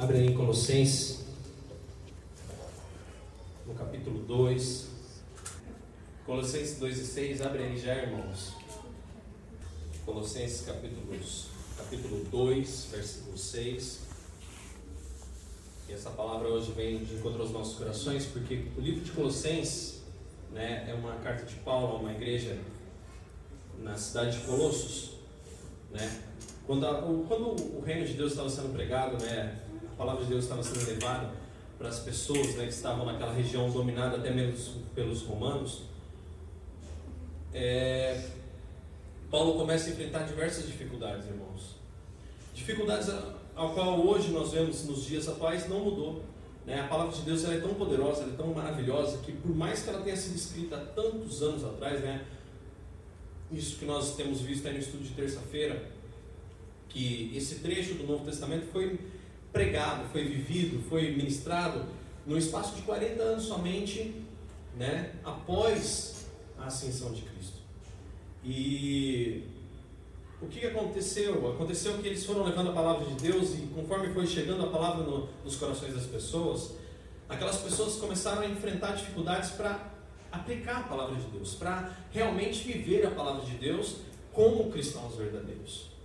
Abre aí em Colossenses, no capítulo 2. Colossenses 2 e 6, abre aí já, irmãos. Colossenses capítulos, capítulo 2, versículo 6. E essa palavra hoje vem de encontro aos nossos corações, porque o livro de Colossenses né, é uma carta de Paulo a uma igreja na cidade de Colossos. Né? Quando, a, o, quando o reino de Deus estava sendo pregado, né, palavra de Deus estava sendo levada para as pessoas né, que estavam naquela região dominada até mesmo pelos romanos, é, Paulo começa a enfrentar diversas dificuldades, irmãos. Dificuldades ao qual hoje nós vemos nos dias atuais não mudou. Né? A palavra de Deus é tão poderosa, é tão maravilhosa, que por mais que ela tenha sido escrita há tantos anos atrás, né? isso que nós temos visto aí no estudo de terça-feira, que esse trecho do Novo Testamento foi pregado, foi vivido, foi ministrado no espaço de 40 anos somente, né, após a ascensão de Cristo. E o que aconteceu? Aconteceu que eles foram levando a palavra de Deus e conforme foi chegando a palavra no, nos corações das pessoas, aquelas pessoas começaram a enfrentar dificuldades para aplicar a palavra de Deus, para realmente viver a palavra de Deus como cristãos verdadeiros.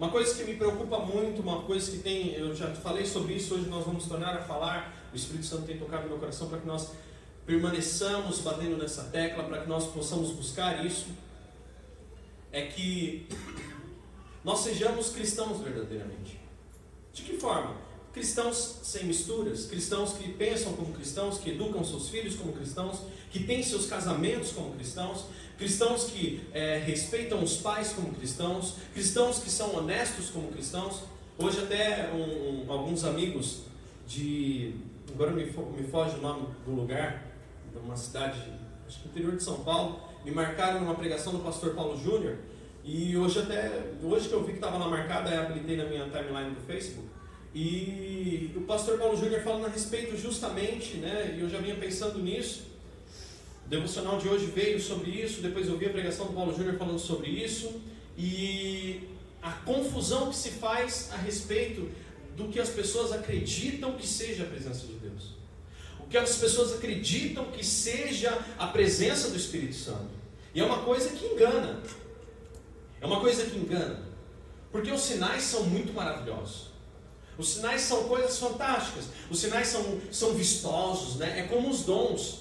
Uma coisa que me preocupa muito, uma coisa que tem, eu já falei sobre isso, hoje nós vamos tornar a falar, o Espírito Santo tem tocado no meu coração para que nós permaneçamos batendo nessa tecla, para que nós possamos buscar isso, é que nós sejamos cristãos verdadeiramente. De que forma? Cristãos sem misturas, cristãos que pensam como cristãos, que educam seus filhos como cristãos, que têm seus casamentos como cristãos, cristãos que é, respeitam os pais como cristãos, cristãos que são honestos como cristãos. Hoje até um, um, alguns amigos de, agora me, me foge o nome do lugar, de uma cidade, acho que interior de São Paulo, me marcaram numa pregação do pastor Paulo Júnior, e hoje até, hoje que eu vi que estava lá marcada, eu habilitei na minha timeline do Facebook, e o pastor Paulo Júnior falando a respeito justamente, né, e eu já vinha pensando nisso, o devocional de hoje veio sobre isso, depois eu vi a pregação do Paulo Júnior falando sobre isso, e a confusão que se faz a respeito do que as pessoas acreditam que seja a presença de Deus. O que as pessoas acreditam que seja a presença do Espírito Santo. E é uma coisa que engana. É uma coisa que engana. Porque os sinais são muito maravilhosos. Os sinais são coisas fantásticas. Os sinais são, são vistosos, né? É como os dons.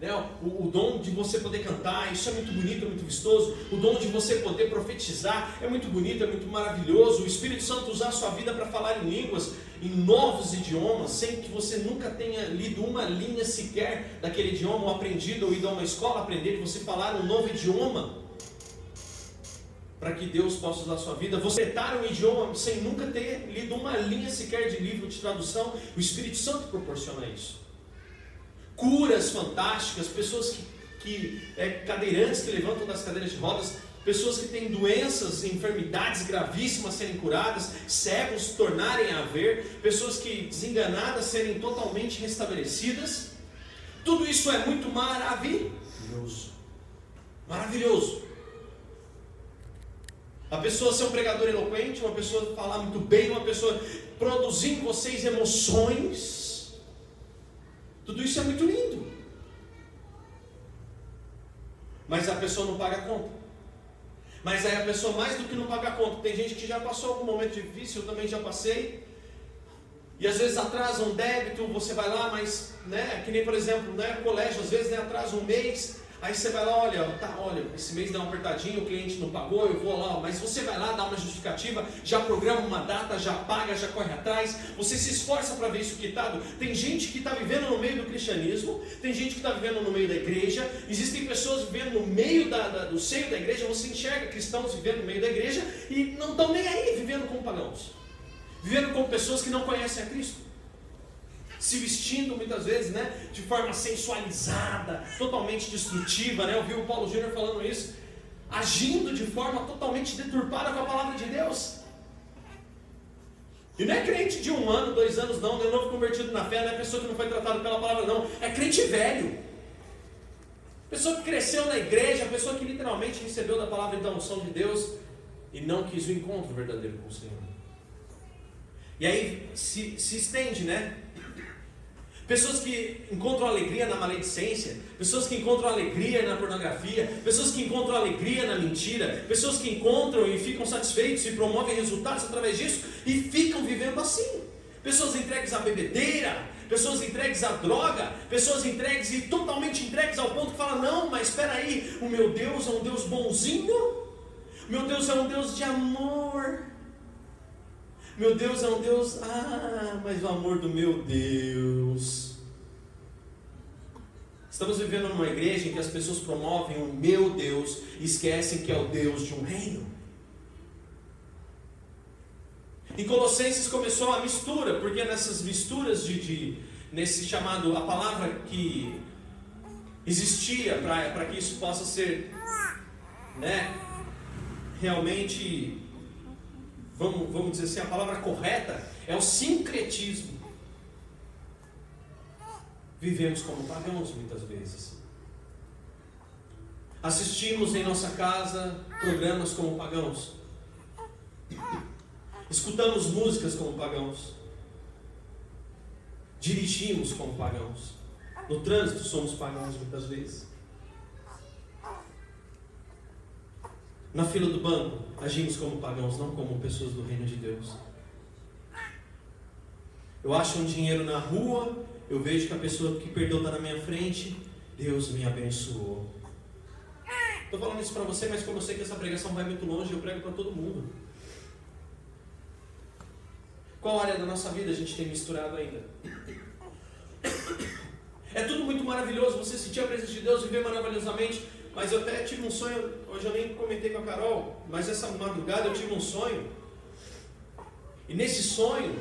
Né? O, o, dom de você poder cantar, isso é muito bonito, é muito vistoso. O dom de você poder profetizar é muito bonito, é muito maravilhoso. O Espírito Santo usar a sua vida para falar em línguas, em novos idiomas, sem que você nunca tenha lido uma linha sequer daquele idioma, ou aprendido, ou ido a uma escola aprender, de você falar um novo idioma para que Deus possa usar a sua vida. Você tentar um idioma sem nunca ter lido uma linha sequer de livro de tradução, o Espírito Santo proporciona isso. Curas fantásticas, pessoas que, que é, cadeirantes que levantam das cadeiras de rodas, pessoas que têm doenças, enfermidades gravíssimas serem curadas, cegos tornarem a ver, pessoas que desenganadas serem totalmente restabelecidas. Tudo isso é muito maravilhoso. Maravilhoso. A pessoa ser um pregador eloquente, uma pessoa falar muito bem, uma pessoa produzir em vocês emoções. Tudo isso é muito lindo. Mas a pessoa não paga a conta. Mas aí a pessoa mais do que não paga a conta. Tem gente que já passou algum momento difícil, eu também já passei. E às vezes atrasa um débito, você vai lá, mas, né, que nem por exemplo, né, colégio, às vezes né, atrasa um mês, Aí você vai lá, olha, tá, olha, esse mês dá uma apertadinha, o cliente não pagou, eu vou lá, mas você vai lá, dá uma justificativa, já programa uma data, já paga, já corre atrás, você se esforça para ver isso quitado. Tem gente que está vivendo no meio do cristianismo, tem gente que está vivendo no meio da igreja, existem pessoas vivendo no meio da, da, do seio da igreja, você enxerga cristãos vivendo no meio da igreja e não estão nem aí vivendo como pagãos, vivendo como pessoas que não conhecem a Cristo se vestindo muitas vezes né, de forma sensualizada, totalmente destrutiva. Né? Eu vi o Paulo Júnior falando isso, agindo de forma totalmente deturpada com a palavra de Deus. E não é crente de um ano, dois anos, não, é novo convertido na fé, não é pessoa que não foi tratada pela palavra, não. É crente velho. Pessoa que cresceu na igreja, pessoa que literalmente recebeu da palavra e da unção de Deus e não quis o encontro verdadeiro com o Senhor. E aí se, se estende, né? Pessoas que encontram alegria na maledicência, pessoas que encontram alegria na pornografia, pessoas que encontram alegria na mentira, pessoas que encontram e ficam satisfeitos e promovem resultados através disso e ficam vivendo assim. Pessoas entregues à bebedeira, pessoas entregues à droga, pessoas entregues e totalmente entregues ao ponto que fala: não, mas espera aí, o meu Deus é um Deus bonzinho, meu Deus é um Deus de amor. Meu Deus é um Deus, ah, mas o amor do meu Deus. Estamos vivendo numa igreja em que as pessoas promovem o meu Deus e esquecem que é o Deus de um reino. Em Colossenses começou a mistura, porque nessas misturas de, de nesse chamado, a palavra que existia para que isso possa ser né, realmente vamos, vamos dizer assim, a palavra correta é o sincretismo. Vivemos como pagãos muitas vezes. Assistimos em nossa casa programas como pagãos. Escutamos músicas como pagãos. Dirigimos como pagãos. No trânsito somos pagãos muitas vezes. Na fila do banco, agimos como pagãos, não como pessoas do reino de Deus. Eu acho um dinheiro na rua, eu vejo que a pessoa que perdeu está na minha frente, Deus me abençoou. Estou falando isso para você, mas como eu sei que essa pregação vai muito longe, eu prego para todo mundo. Qual área da nossa vida a gente tem misturado ainda? É tudo muito maravilhoso, você sentir a presença de Deus, viver maravilhosamente, mas eu até tive um sonho, hoje eu nem comentei com a Carol, mas essa madrugada eu tive um sonho. E nesse sonho,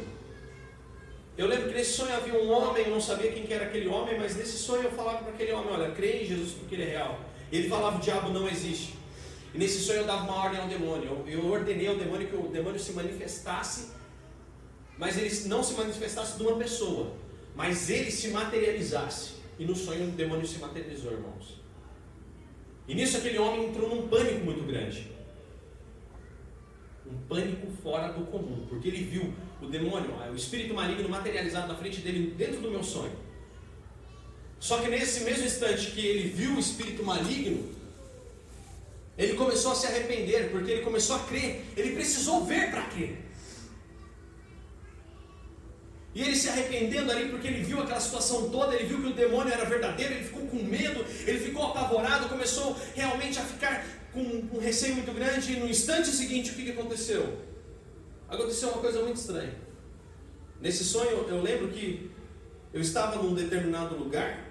eu lembro que nesse sonho havia um homem, eu não sabia quem que era aquele homem, mas nesse sonho eu falava para aquele homem, olha, crê em Jesus porque ele é real. Ele falava, o diabo não existe. E nesse sonho eu dava uma ordem ao demônio. Eu, eu ordenei ao demônio que o demônio se manifestasse, mas ele não se manifestasse de uma pessoa, mas ele se materializasse. E no sonho o demônio se materializou, irmãos. E nisso aquele homem entrou num pânico muito grande. Um pânico fora do comum, porque ele viu o demônio, o espírito maligno materializado na frente dele dentro do meu sonho. Só que nesse mesmo instante que ele viu o espírito maligno, ele começou a se arrepender, porque ele começou a crer, ele precisou ver para crer. E ele se arrependendo ali porque ele viu aquela situação toda, ele viu que o demônio era verdadeiro, ele ficou com medo, ele ficou apavorado, começou realmente a ficar com um receio muito grande. E no instante seguinte, o que, aconteceu? Aconteceu uma coisa muito estranha. Nesse sonho, eu lembro que eu estava num determinado lugar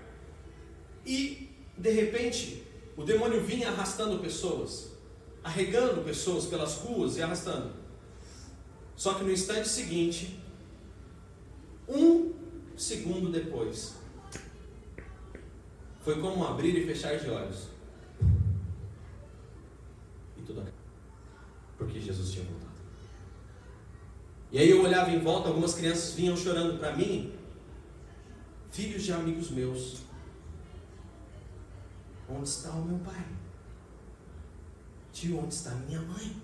e, de repente, o demônio vinha arrastando pessoas, arregando pessoas pelas ruas e arrastando. Só que no instante seguinte, um segundo depois. Foi como abrir e fechar de olhos. E tudo acabou. Porque Jesus tinha voltado. E aí eu olhava em volta, algumas crianças vinham chorando para mim, filhos de amigos meus. Onde está o meu pai? Tio, onde está minha mãe?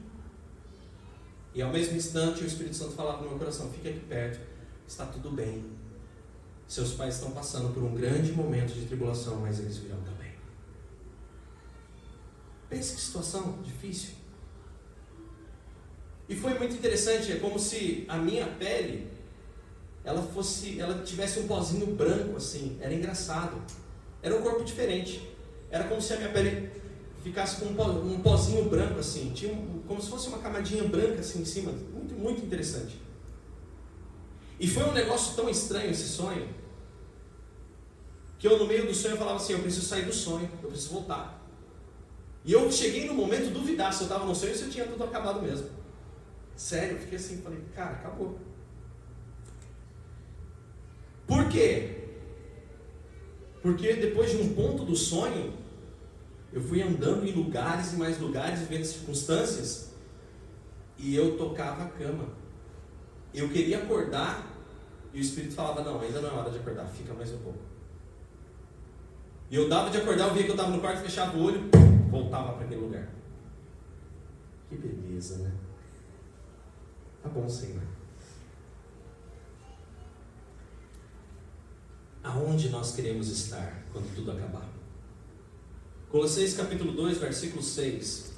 E ao mesmo instante o Espírito Santo falava no meu coração: fique aqui perto está tudo bem. Seus pais estão passando por um grande momento de tribulação, mas eles virão também. Pense que situação difícil. E foi muito interessante, é como se a minha pele ela fosse, ela tivesse um pozinho branco assim, era engraçado. Era um corpo diferente. Era como se a minha pele ficasse com um pozinho branco assim, tinha um, como se fosse uma camadinha branca assim em cima, muito muito interessante. E foi um negócio tão estranho esse sonho, que eu no meio do sonho falava assim, eu preciso sair do sonho, eu preciso voltar. E eu cheguei no momento duvidar se eu estava no sonho ou se eu tinha tudo acabado mesmo. Sério, eu fiquei assim, falei, cara, acabou. Por quê? Porque depois de um ponto do sonho, eu fui andando em lugares e mais lugares, vendo circunstâncias, e eu tocava a cama. Eu queria acordar e o Espírito falava: Não, ainda não é hora de acordar, fica mais um pouco. E eu dava de acordar, eu via que eu estava no quarto, fechava o olho, voltava para aquele lugar. Que beleza, né? Tá bom, Senhor. Aonde nós queremos estar quando tudo acabar? Colossenses capítulo 2, versículo 6.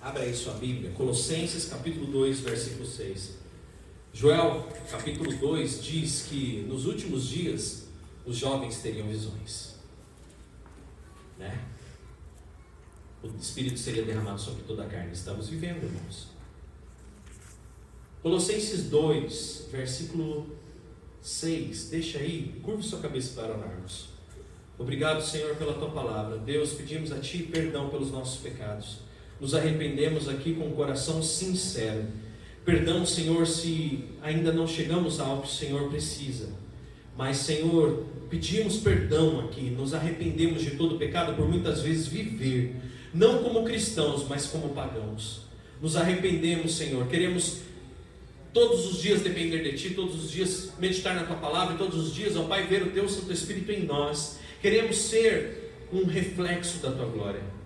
Abra aí sua Bíblia. Colossenses capítulo 2, versículo 6. Joel, capítulo 2, diz que nos últimos dias os jovens teriam visões. Né? O Espírito seria derramado sobre toda a carne. Estamos vivendo, irmãos. Colossenses 2, versículo 6. Deixa aí, curva sua cabeça para orarmos. Obrigado, Senhor, pela tua palavra. Deus, pedimos a Ti perdão pelos nossos pecados. Nos arrependemos aqui com o um coração sincero. Perdão, Senhor, se ainda não chegamos ao que o Senhor precisa. Mas, Senhor, pedimos perdão aqui, nos arrependemos de todo pecado por muitas vezes viver, não como cristãos, mas como pagãos. Nos arrependemos, Senhor, queremos todos os dias depender de Ti, todos os dias meditar na Tua palavra, e todos os dias, ó Pai, ver o Teu Santo Espírito em nós. Queremos ser um reflexo da Tua glória.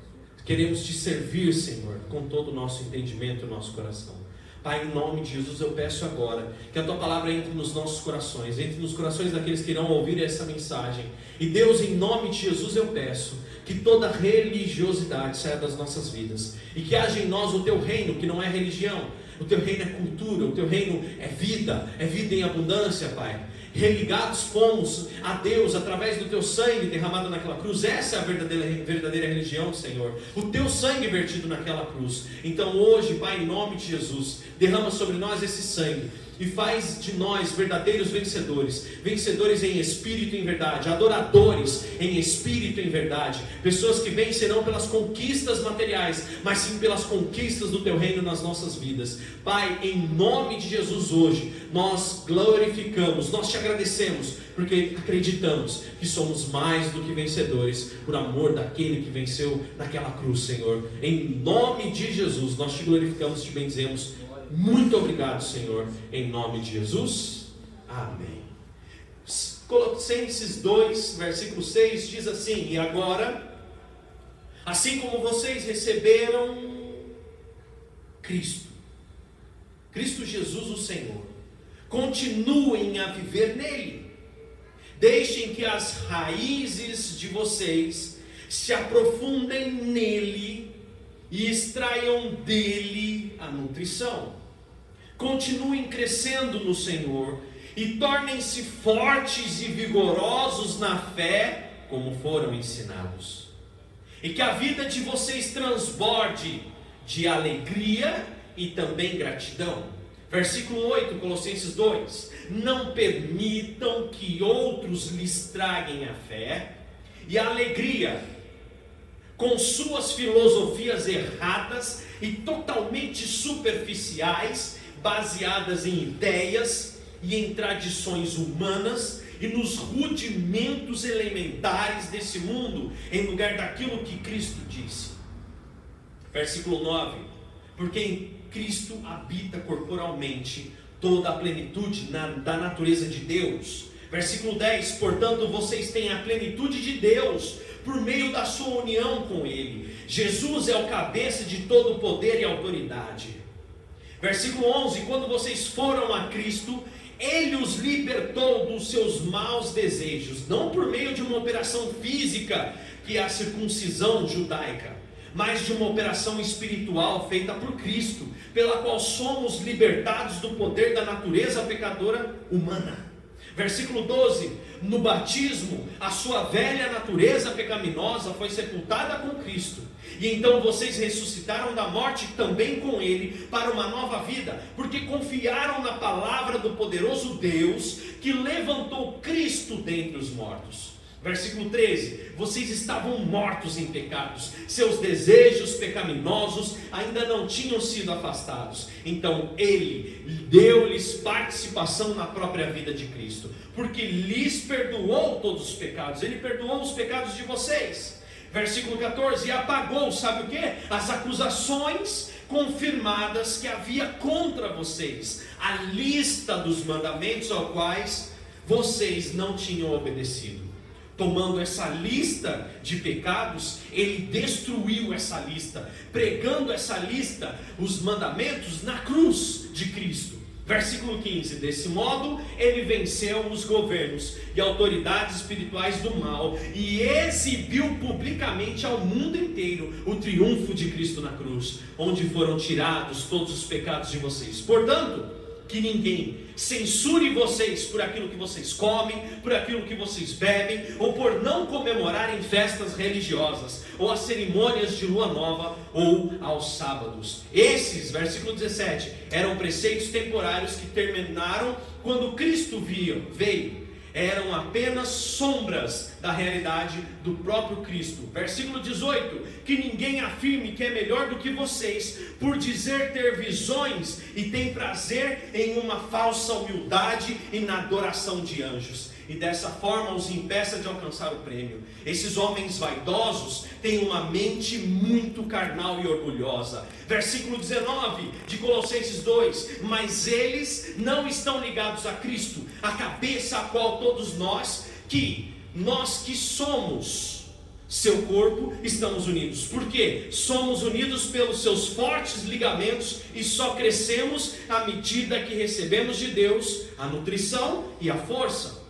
Queremos Te servir, Senhor, com todo o nosso entendimento e nosso coração. Pai, em nome de Jesus, eu peço agora que a tua palavra entre nos nossos corações, entre nos corações daqueles que irão ouvir essa mensagem. E Deus, em nome de Jesus, eu peço que toda religiosidade saia das nossas vidas e que haja em nós o teu reino, que não é religião, o teu reino é cultura, o teu reino é vida, é vida em abundância, Pai religados fomos a Deus através do teu sangue derramado naquela cruz. Essa é a verdadeira, verdadeira religião, Senhor. O teu sangue vertido naquela cruz. Então hoje, Pai, em nome de Jesus, derrama sobre nós esse sangue e faz de nós verdadeiros vencedores, vencedores em espírito e em verdade, adoradores em espírito e em verdade, pessoas que vencerão pelas conquistas materiais, mas sim pelas conquistas do teu reino nas nossas vidas. Pai, em nome de Jesus hoje, nós glorificamos, nós te agradecemos, porque acreditamos que somos mais do que vencedores por amor daquele que venceu naquela cruz, Senhor. Em nome de Jesus, nós te glorificamos, te benzemos muito obrigado, Senhor, em nome de Jesus. Amém. Colossenses 2, versículo 6 diz assim: E agora, assim como vocês receberam Cristo, Cristo Jesus, o Senhor, continuem a viver nele. Deixem que as raízes de vocês se aprofundem nele e extraiam dele a nutrição continuem crescendo no Senhor e tornem-se fortes e vigorosos na fé, como foram ensinados. E que a vida de vocês transborde de alegria e também gratidão. Versículo 8, Colossenses 2: Não permitam que outros lhes traguem a fé e a alegria com suas filosofias erradas e totalmente superficiais baseadas em ideias e em tradições humanas e nos rudimentos elementares desse mundo, em lugar daquilo que Cristo disse. Versículo 9: Porque em Cristo habita corporalmente toda a plenitude na, da natureza de Deus. Versículo 10: Portanto, vocês têm a plenitude de Deus por meio da sua união com Ele. Jesus é o cabeça de todo poder e autoridade. Versículo 11: Quando vocês foram a Cristo, Ele os libertou dos seus maus desejos, não por meio de uma operação física, que é a circuncisão judaica, mas de uma operação espiritual feita por Cristo, pela qual somos libertados do poder da natureza pecadora humana. Versículo 12: No batismo, a sua velha natureza pecaminosa foi sepultada com Cristo e então vocês ressuscitaram da morte também com ele para uma nova vida, porque confiaram na palavra do poderoso Deus que levantou Cristo dentre os mortos. Versículo 13: Vocês estavam mortos em pecados, seus desejos pecaminosos ainda não tinham sido afastados. Então Ele deu-lhes participação na própria vida de Cristo, porque lhes perdoou todos os pecados, Ele perdoou os pecados de vocês Versículo 14: E apagou, sabe o que? As acusações confirmadas que havia contra vocês, a lista dos mandamentos aos quais vocês não tinham obedecido. Tomando essa lista de pecados, ele destruiu essa lista, pregando essa lista, os mandamentos na cruz de Cristo. Versículo 15: Desse modo, ele venceu os governos e autoridades espirituais do mal e exibiu publicamente ao mundo inteiro o triunfo de Cristo na cruz, onde foram tirados todos os pecados de vocês. Portanto, que ninguém censure vocês por aquilo que vocês comem, por aquilo que vocês bebem, ou por não comemorarem festas religiosas, ou as cerimônias de lua nova, ou aos sábados. Esses, versículo 17, eram preceitos temporários que terminaram quando Cristo veio eram apenas sombras da realidade do próprio Cristo. Versículo 18: Que ninguém afirme que é melhor do que vocês, por dizer ter visões e tem prazer em uma falsa humildade e na adoração de anjos e dessa forma os impeça de alcançar o prêmio. Esses homens vaidosos têm uma mente muito carnal e orgulhosa. Versículo 19 de Colossenses 2: Mas eles não estão ligados a Cristo, a cabeça a qual todos nós, que nós que somos seu corpo, estamos unidos. Por quê? Somos unidos pelos seus fortes ligamentos e só crescemos à medida que recebemos de Deus a nutrição e a força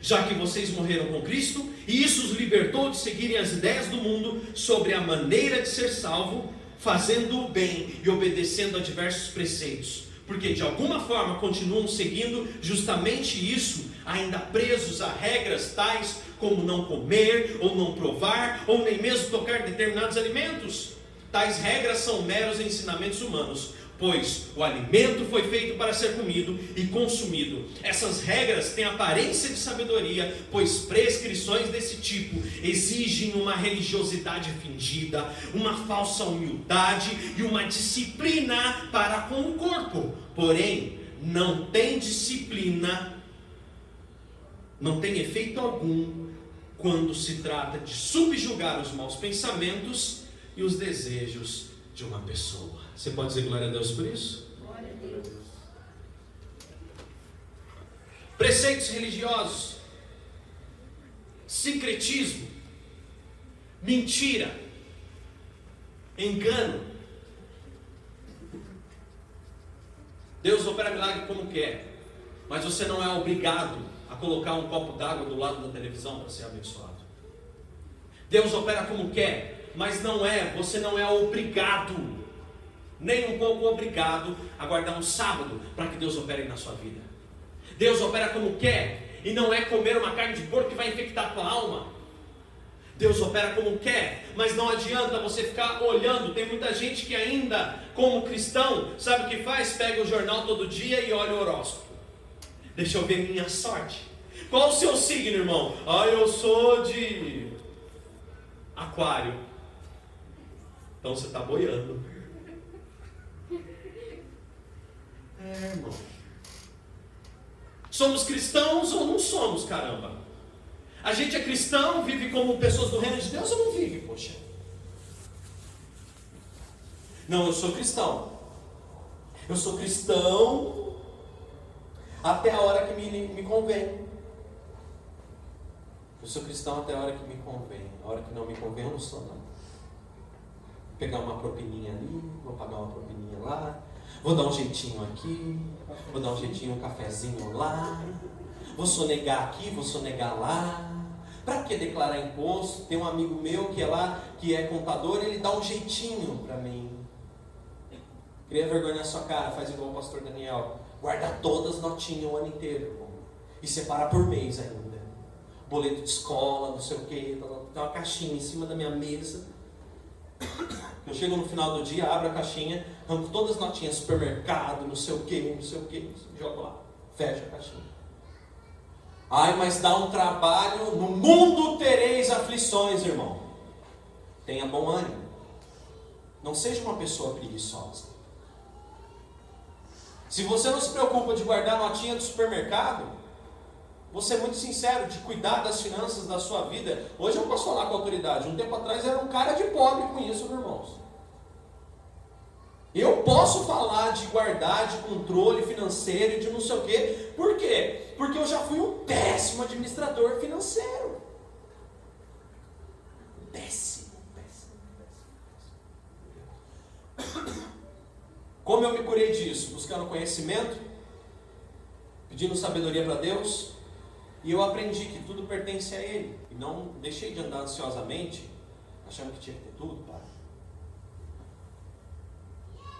já que vocês morreram com Cristo, e isso os libertou de seguirem as ideias do mundo sobre a maneira de ser salvo, fazendo o bem e obedecendo a diversos preceitos, porque de alguma forma continuam seguindo justamente isso, ainda presos a regras tais como não comer, ou não provar, ou nem mesmo tocar determinados alimentos. Tais regras são meros ensinamentos humanos, pois o alimento foi feito para ser comido e consumido. Essas regras têm aparência de sabedoria, pois prescrições desse tipo exigem uma religiosidade fingida, uma falsa humildade e uma disciplina para com o corpo. Porém, não tem disciplina, não tem efeito algum quando se trata de subjugar os maus pensamentos e os desejos de uma pessoa. Você pode dizer glória a Deus por isso? Glória a Deus. Preceitos religiosos, secretismo, mentira, engano. Deus opera milagre como quer, mas você não é obrigado a colocar um copo d'água do lado da televisão para ser abençoado. Deus opera como quer, mas não é, você não é obrigado nem um pouco obrigado a guardar um sábado para que Deus opere na sua vida. Deus opera como quer, e não é comer uma carne de porco que vai infectar a tua alma. Deus opera como quer, mas não adianta você ficar olhando. Tem muita gente que ainda, como cristão, sabe o que faz? Pega o jornal todo dia e olha o horóscopo. Deixa eu ver minha sorte. Qual o seu signo, irmão? Ah, eu sou de Aquário. Então você está boiando. É, irmão. Somos cristãos ou não somos, caramba? A gente é cristão, vive como pessoas do reino de Deus ou não vive, poxa? Não, eu sou cristão. Eu sou cristão até a hora que me, me convém. Eu sou cristão até a hora que me convém. A hora que não me convém, eu não sou, não. Vou pegar uma propininha ali, vou pagar uma propininha lá, Vou dar um jeitinho aqui, vou dar um jeitinho, um cafezinho lá, vou sonegar aqui, vou sonegar lá. Para que declarar imposto? Tem um amigo meu que é lá, que é contador, ele dá um jeitinho para mim. Cria vergonha na sua cara, faz igual o pastor Daniel. Guarda todas as notinhas o ano inteiro, irmão. E separa por mês ainda. Boleto de escola, não sei o quê. Tem uma caixinha em cima da minha mesa eu chego no final do dia, abro a caixinha, arranco todas as notinhas, supermercado, não sei o que, não sei o que, jogo lá, fecho a caixinha. Ai, mas dá um trabalho, no mundo tereis aflições, irmão. Tenha bom ânimo. Não seja uma pessoa preguiçosa. Se você não se preocupa de guardar a notinha do supermercado, Vou ser muito sincero, de cuidar das finanças da sua vida. Hoje eu posso falar com autoridade. Um tempo atrás era um cara de pobre com isso, meus irmãos. Eu posso falar de guardar, de controle financeiro e de não sei o quê. Por quê? Porque eu já fui um péssimo administrador financeiro. Péssimo, péssimo, péssimo. Como eu me curei disso? Buscando conhecimento, pedindo sabedoria para Deus, e eu aprendi que tudo pertence a Ele. E não deixei de andar ansiosamente, achando que tinha que ter tudo, para.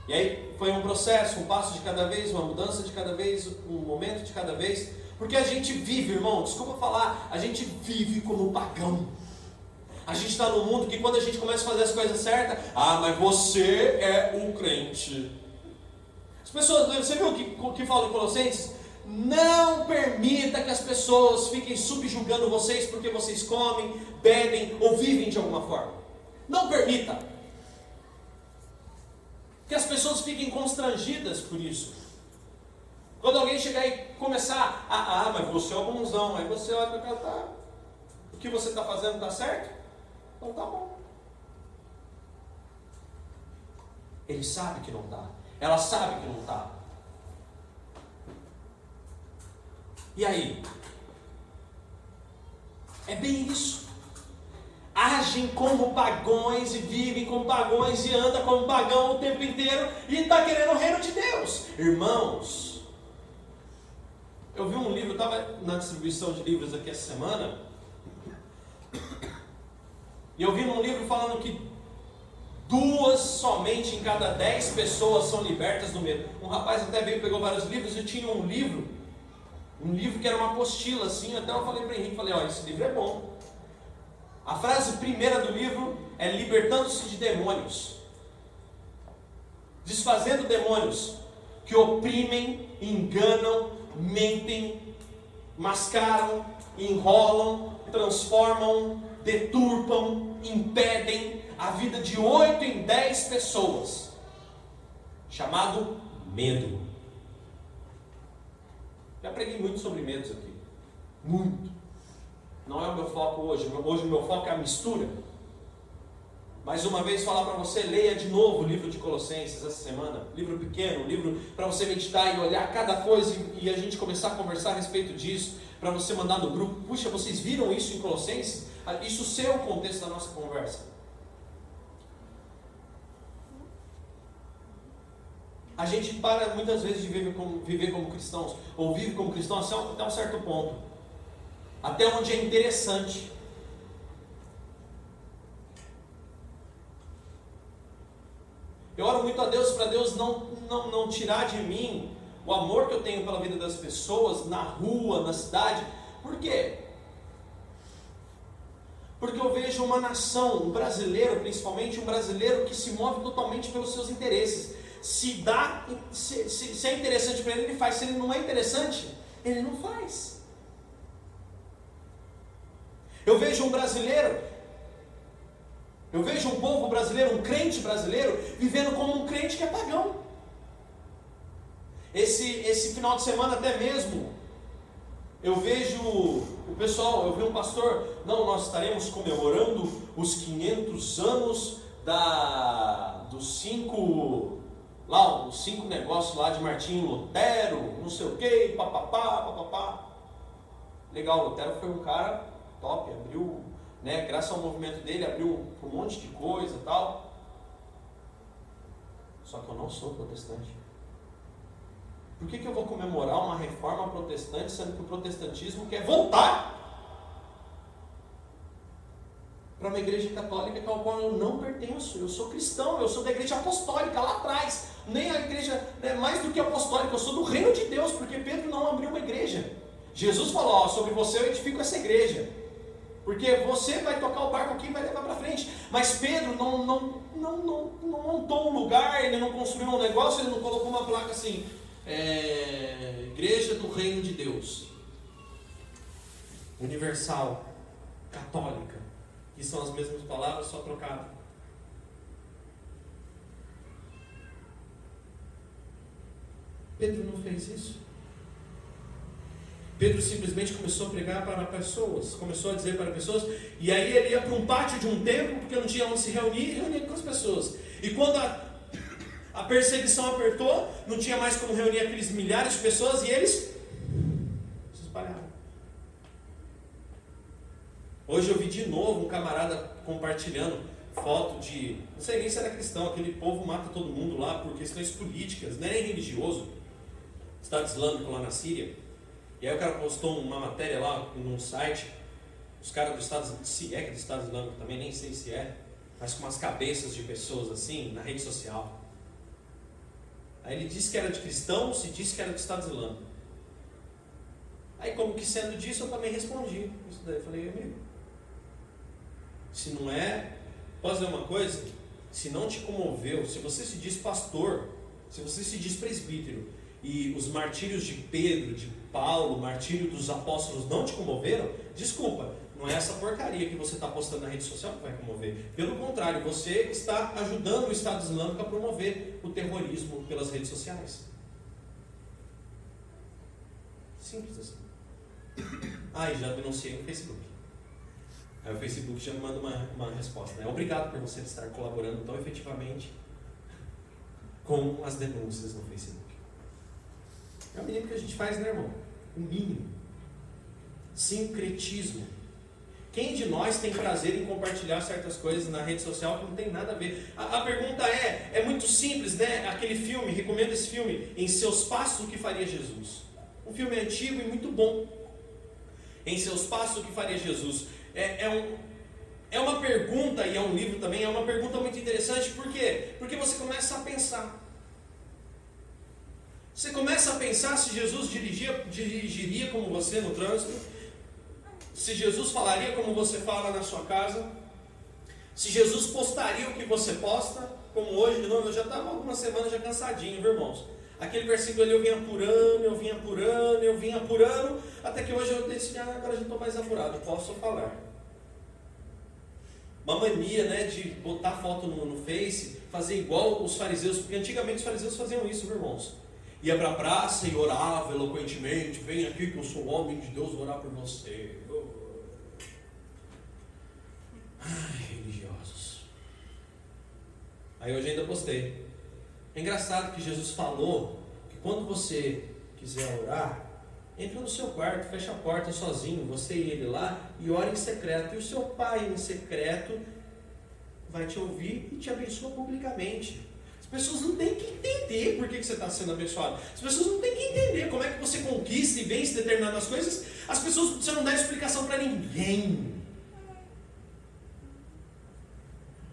E aí foi um processo, um passo de cada vez, uma mudança de cada vez, um momento de cada vez. Porque a gente vive, irmão, desculpa falar, a gente vive como pagão. A gente está num mundo que quando a gente começa a fazer as coisas certas, ah, mas você é um crente. As pessoas, você viu o que, que fala em Colossenses? Não permita que as pessoas fiquem subjugando vocês porque vocês comem, bebem ou vivem de alguma forma. Não permita. Que as pessoas fiquem constrangidas por isso. Quando alguém chegar e começar a, ah, mas você é o bonzão, aí você olha para tá, o que você está fazendo está certo? Então tá bom. Ele sabe que não está. Ela sabe que não está. E aí? É bem isso. Agem como pagões e vivem como pagões e anda como pagão o tempo inteiro e está querendo o reino de Deus. Irmãos, eu vi um livro, estava na distribuição de livros aqui essa semana, e eu vi num livro falando que duas somente em cada dez pessoas são libertas do medo. Um rapaz até veio, pegou vários livros e tinha um livro um livro que era uma apostila, assim, até eu falei para Henrique, falei, ó, esse livro é bom. A frase primeira do livro é libertando-se de demônios. Desfazendo demônios que oprimem, enganam, mentem, mascaram, enrolam, transformam, deturpam, impedem a vida de oito em dez pessoas. Chamado medo. Já preguei muito sobre medos aqui. Muito. Não é o meu foco hoje. Hoje o meu foco é a mistura. Mais uma vez falar para você, leia de novo o livro de Colossenses essa semana. Livro pequeno, livro para você meditar e olhar cada coisa e, a gente começar a conversar a respeito disso. Para você mandar no grupo. Puxa, vocês viram isso em Colossenses? Ah, isso ser o contexto da nossa conversa. A gente para muitas vezes de viver como, viver como cristãos, ou vive como cristãos até um certo ponto, até onde é interessante. Eu oro muito a Deus para Deus não, não, não tirar de mim o amor que eu tenho pela vida das pessoas, na rua, na cidade. Por quê? Porque eu vejo uma nação, um brasileiro principalmente, um brasileiro que se move totalmente pelos seus interesses. Se dá, se, se, se é interessante para ele, ele faz. Se ele não é interessante, ele não faz. Eu vejo um brasileiro, eu vejo um povo brasileiro, um crente brasileiro, vivendo como um crente que é pagão. Esse, esse final de semana até mesmo, eu vejo o pessoal, eu vi um pastor, não, nós estaremos comemorando os 500 anos da, dos cinco lá os cinco negócios lá de Martinho Lutero, não sei o que, papapá, papapá. Legal, Lutero foi um cara top, abriu, né, graças ao movimento dele, abriu um monte de coisa tal. Só que eu não sou protestante. Por que, que eu vou comemorar uma reforma protestante, sendo que o protestantismo quer voltar para uma igreja católica a qual eu não pertenço? Eu sou cristão, eu sou da igreja apostólica lá atrás nem a igreja, né, mais do que apostólica, eu sou do reino de Deus, porque Pedro não abriu uma igreja. Jesus falou: ó, sobre você eu edifico essa igreja. Porque você vai tocar o barco aqui e vai levar para frente. Mas Pedro não, não, não, não, não montou um lugar, ele não construiu um negócio, ele não colocou uma placa assim: é, Igreja do Reino de Deus. Universal, católica. Que são as mesmas palavras, só trocadas. Pedro não fez isso. Pedro simplesmente começou a pregar para pessoas, começou a dizer para pessoas, e aí ele ia para um pátio de um templo, porque não tinha onde se reunir, e reunia com as pessoas. E quando a, a perseguição apertou, não tinha mais como reunir aqueles milhares de pessoas, e eles se espalharam. Hoje eu vi de novo um camarada compartilhando, foto de. Não sei nem se era cristão, aquele povo mata todo mundo lá por questões políticas, não é nem religioso. Estado Islâmico lá na Síria. E aí o cara postou uma matéria lá num site, os caras do Estado, se é que é do Estado Islâmico também, nem sei se é, mas com umas cabeças de pessoas assim, na rede social. Aí ele disse que era de cristãos e disse que era do Estado Islâmico. Aí como que sendo disso eu também respondi. Isso daí eu falei, amigo, se não é, posso dizer uma coisa? Se não te comoveu, se você se diz pastor, se você se diz presbítero, e os martírios de Pedro, de Paulo, martírio dos apóstolos não te comoveram, desculpa, não é essa porcaria que você está postando na rede social que vai comover. Pelo contrário, você está ajudando o Estado Islâmico a promover o terrorismo pelas redes sociais. Simples assim. Ah, e já denunciei no Facebook. Aí o Facebook já me manda uma, uma resposta. Né? Obrigado por você estar colaborando tão efetivamente com as denúncias no Facebook. É o mínimo que a gente faz, né, irmão? O mínimo. Sincretismo. Quem de nós tem prazer em compartilhar certas coisas na rede social que não tem nada a ver? A, a, pergunta é, é muito simples, né? Aquele filme, recomendo esse filme, Em Seus Passos, o que faria Jesus? Um filme antigo e muito bom. Em Seus Passos, o que faria Jesus? É, é, um, é uma pergunta, e é um livro também, é uma pergunta muito interessante, por quê? Porque você começa a pensar. Você começa a pensar se Jesus dirigia, dirigiria como você no trânsito, se Jesus falaria como você fala na sua casa, se Jesus postaria o que você posta, como hoje, de novo, eu já estava algumas semanas já cansadinho, viu, irmãos? Aquele versículo ali eu vinha apurando, eu vinha apurando, eu vinha apurando, até que hoje eu decidi, ah, agora já estou mais apurado, posso falar. Uma mania né, de botar foto no, no Face, fazer igual os fariseus, porque antigamente os fariseus faziam isso, viu, irmãos? ia para a praça e orava eloquentemente: Vem aqui que eu sou homem de Deus, vou orar por você. Ai, religiosos. Aí hoje ainda postei. É engraçado que Jesus falou que quando você quiser orar, entra no seu quarto, fecha a porta sozinho, você e ele lá, e ora em secreto. E o seu pai em secreto vai te ouvir e te abençoa publicamente. As pessoas não têm que entender por que, você está sendo abençoado. As pessoas não têm que entender como é que você conquista e vence determinadas coisas. As pessoas, você não dá explicação para ninguém.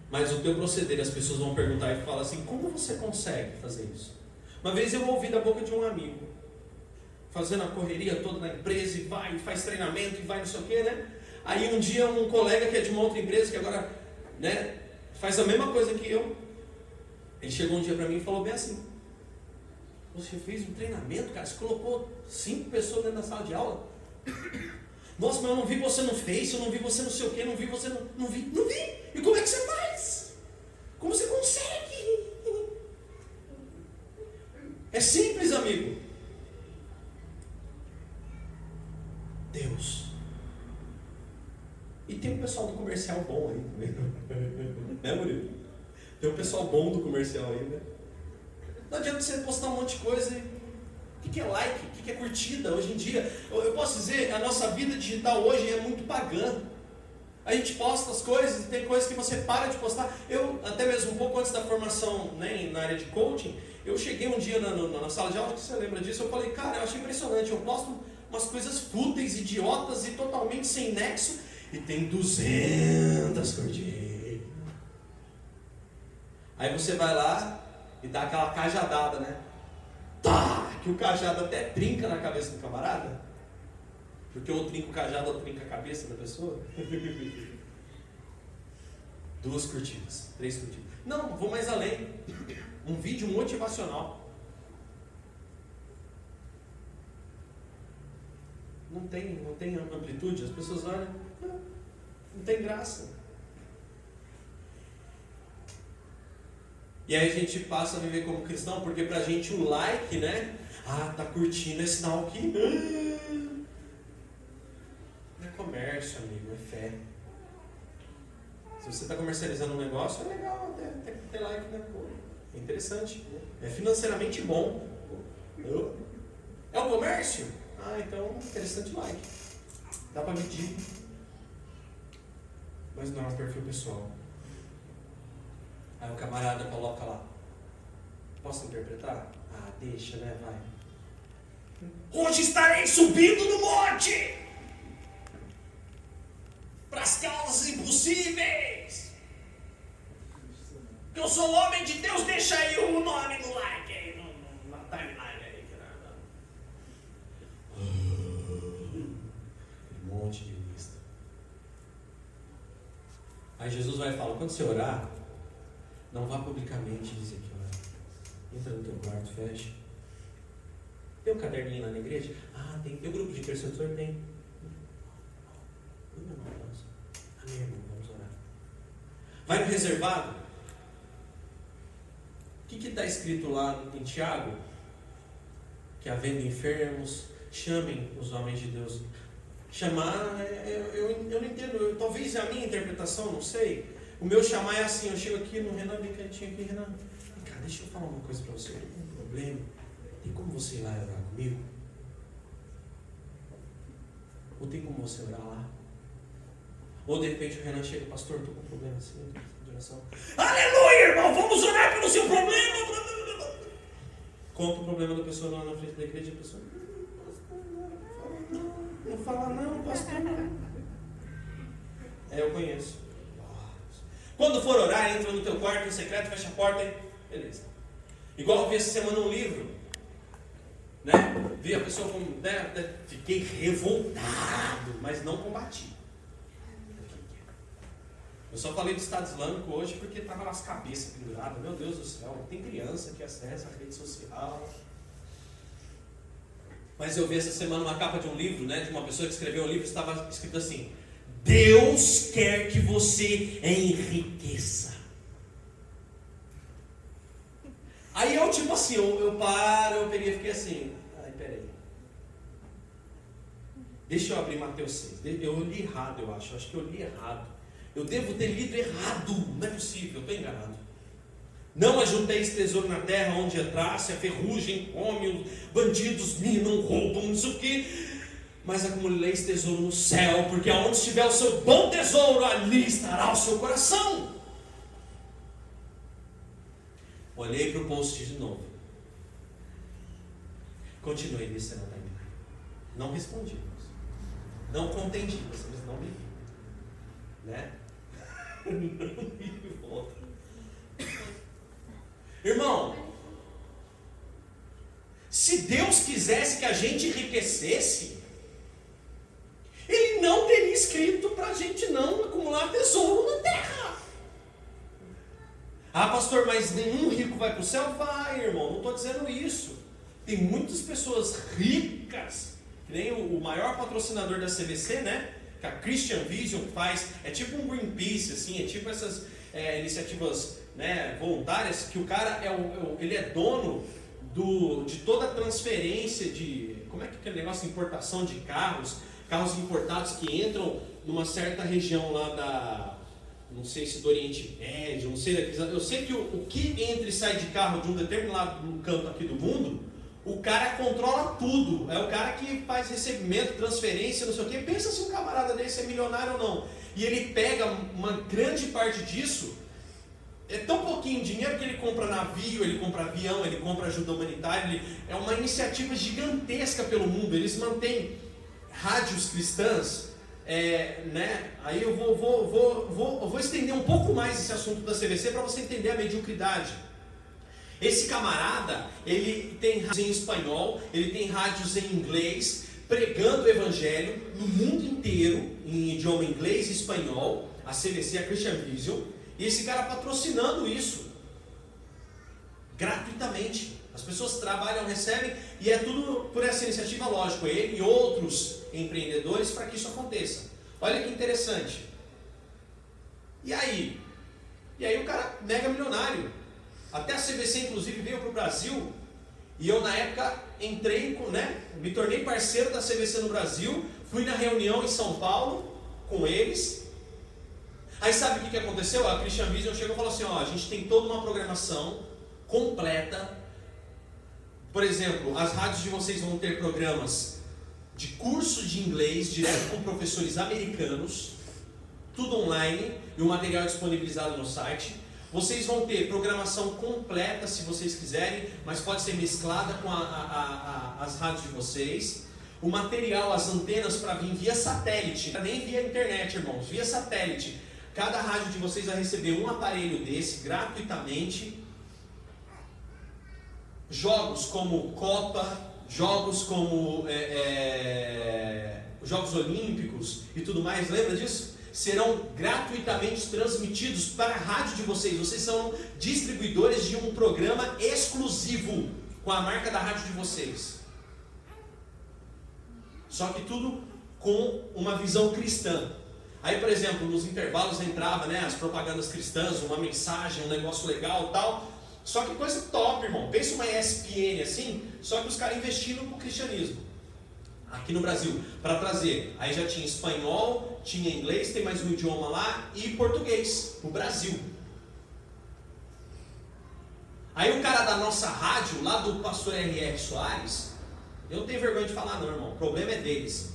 Mas o teu proceder, as pessoas vão perguntar e falar assim: como você consegue fazer isso? Uma vez eu ouvi da boca de um amigo, fazendo a correria toda na empresa, e vai, e faz treinamento, e vai não sei o quê, né? Aí um dia um colega que é de uma outra empresa, que agora né, faz a mesma coisa que eu, ele chegou um dia para mim e falou bem assim: Você fez um treinamento, cara, você colocou cinco pessoas dentro da sala de aula. Nossa, mas eu não vi você no Face, eu não vi você não sei o que, não vi você. Não vi, não vi. E como é que você faz? Como você consegue? É simples, amigo. Deus. E tem um pessoal do comercial bom aí também. né, Murilo? Tem um pessoal bom do comercial aí, né? Não adianta você postar um monte de coisa e. O que é like? O que é curtida hoje em dia? Eu posso dizer, a nossa vida digital hoje é muito pagã. A gente posta as coisas e tem coisas que você para de postar. Eu, até mesmo um pouco antes da formação né, na área de coaching, eu cheguei um dia na, na, na sala de aula, que você lembra disso, eu falei, cara, eu achei impressionante, eu posto umas coisas fúteis, idiotas e totalmente sem nexo, e tem 200 curtidas. Aí você vai lá e dá aquela cajadada, né? Tá! Que o cajado até trinca na cabeça do camarada. Porque ou trinca o cajado ou trinca a cabeça da pessoa. Duas curtidas, três curtidas. Não, vou mais além. Um vídeo motivacional. Não tem, não tem amplitude, as pessoas olham, não tem graça. E aí a gente passa a viver como cristão, porque pra gente o like, né? Ah, tá curtindo é sinal que. Não é comércio, amigo, é fé. Se você está comercializando um negócio, é legal ter, ter, ter like, né? É interessante. É financeiramente bom. É o comércio? Ah, então interessante like. Dá para medir. Mas não é um perfil pessoal. Aí o camarada coloca lá. Posso interpretar? Ah, deixa, né? Vai. Hoje estarei subindo no monte para as causas impossíveis. Eu sou homem de Deus, deixa aí o nome no like aí, no, na timeline aí. Um monte de lista. Aí Jesus vai falar, quando você orar, não vá publicamente dizer que ora. Entra no teu quarto, fecha. Tem um caderninho lá na igreja? Ah, tem. Tem um grupo de intercessor? Tem. Não. Amém, irmão, vamos orar. Vai no reservado. O que está escrito lá em Tiago? Que havendo enfermos, chamem os homens de Deus. Chamar, é, eu, eu, eu não entendo, eu, talvez a minha interpretação, não sei. O meu chamar é assim, eu chego aqui no Renan, bem cantinho aqui, Renan. Cara, deixa eu falar uma coisa para você, eu tô um problema. Tem como você ir lá orar comigo? Ou tem como você orar lá? Ou de repente o Renan chega, pastor, estou com um problema assim, de oração. Aleluia, irmão, vamos orar pelo seu problema. Conta o problema da pessoa lá na frente da igreja, a pessoa. Fala não, pastor. É, eu conheço. Quando for orar, entra no teu quarto em secreto, fecha a porta e. Beleza. Igual eu vi essa semana um livro. Né? Vi a pessoa como. Né? Fiquei revoltado, mas não combati. Eu só falei do Estado Islâmico hoje porque estava nas cabeças penduradas. Meu Deus do céu, tem criança que acessa a rede social. Mas eu vi essa semana uma capa de um livro, né, de uma pessoa que escreveu um livro, estava escrito assim: Deus quer que você enriqueça. Aí eu, tipo assim, eu, eu paro, eu peguei e fiquei assim: ai, peraí. Deixa eu abrir Mateus 6. Eu li errado, eu acho. Eu acho que eu li errado. Eu devo ter lido errado. Não é possível, eu estou enganado. Não ajunteis tesouro na terra onde entrasse, a ferrugem come, os bandidos minam, roubam, não sei o quê. Mas acumuleis tesouro no céu, porque aonde estiver o seu bom tesouro, ali estará o seu coração. Olhei para o post de novo. Continuei descendo a timeline. Não respondi. Não contendi, vocês não me viram. Né? Irmão, se Deus quisesse que a gente enriquecesse, Ele não teria escrito para a gente não acumular tesouro na terra. Ah, pastor, mas nenhum rico vai para o céu? Vai, irmão, não estou dizendo isso. Tem muitas pessoas ricas, que nem o, maior patrocinador da CVC, né? que a Christian Vision faz, é tipo um Greenpeace, assim, é tipo essas é, iniciativas né, voluntárias que o cara é o, é ele é dono do, de toda a transferência de como é que é aquele negócio de importação de carros, carros importados que entram numa certa região lá da não sei se do Oriente Médio, não sei, eu sei que o, o que entra e sai de carro de um determinado canto aqui do mundo o cara controla tudo. É o cara que faz recebimento, transferência, não sei o quê. Pensa se um camarada desse é milionário ou não. E ele pega uma grande parte disso. É tão pouquinho dinheiro que ele compra navio, ele compra avião, ele compra ajuda humanitária. Ele, é uma iniciativa gigantesca pelo mundo. Eles mantêm rádios cristãs. É, né? Aí eu vou, vou, vou, vou, vou estender um pouco mais esse assunto da CVC para você entender a mediocridade. Esse camarada, ele tem rádios em espanhol, ele tem rádios em inglês, pregando o evangelho no mundo inteiro, em idioma inglês e espanhol, a CVC, a Christian Vision, e esse cara patrocinando isso gratuitamente. As pessoas trabalham, recebem, e é tudo por essa iniciativa, lógico, ele e outros empreendedores para que isso aconteça. Olha que interessante. E aí? E aí o cara mega milionário. Até a CVC, inclusive, veio para o Brasil e eu, na época, entrei, né, me tornei parceiro da CVC no Brasil, fui na reunião em São Paulo com eles. Aí sabe o que, que aconteceu? A Christian Vision chegou e falou assim: ó, a gente tem toda uma programação completa. Por exemplo, as rádios de vocês vão ter programas de curso de inglês direto com professores americanos, tudo online e o material disponibilizado no site. Vocês vão ter programação completa se vocês quiserem, mas pode ser mesclada com a, a, a, as rádios de vocês. O material, as antenas para vir via satélite, nem via internet, irmãos, via satélite. Cada rádio de vocês vai receber um aparelho desse gratuitamente. Jogos como Copa, jogos como é, é, Jogos Olímpicos e tudo mais, lembra disso? serão gratuitamente transmitidos para a rádio de vocês. Vocês são distribuidores de um programa exclusivo com a marca da rádio de vocês. Só que tudo com uma visão cristã. Aí, por exemplo, nos intervalos entrava né, as propagandas cristãs, uma mensagem, um negócio legal tal. Só que coisa top, irmão. Pensa uma ESPN assim, só que os caras investindo no cristianismo aqui no Brasil, para trazer. Aí já tinha espanhol, tinha inglês, tem mais um idioma lá, e português, o Brasil. Aí o cara da nossa rádio, lá do pastor R.R. Soares, eu não tenho vergonha de falar não, irmão, o problema é deles.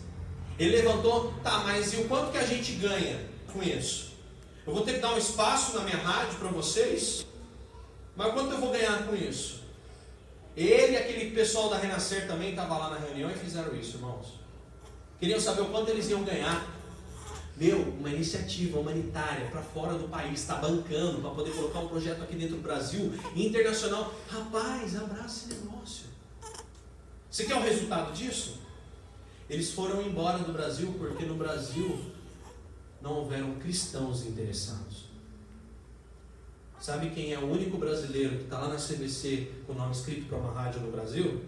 Ele levantou, tá, mas e o quanto que a gente ganha com isso? Eu vou ter que dar um espaço na minha rádio para vocês, mas quanto eu vou ganhar com isso? Ele e aquele pessoal da Renascer também estavam lá na reunião e fizeram isso, irmãos. Queriam saber o quanto eles iam ganhar. Meu, uma iniciativa humanitária para fora do país, está bancando para poder colocar um projeto aqui dentro do Brasil, internacional. Rapaz, abraça esse negócio. Você quer o resultado disso? Eles foram embora do Brasil porque no Brasil não houveram cristãos interessados. Sabe quem é o único brasileiro que está lá na CBC com o nome escrito para uma rádio no Brasil?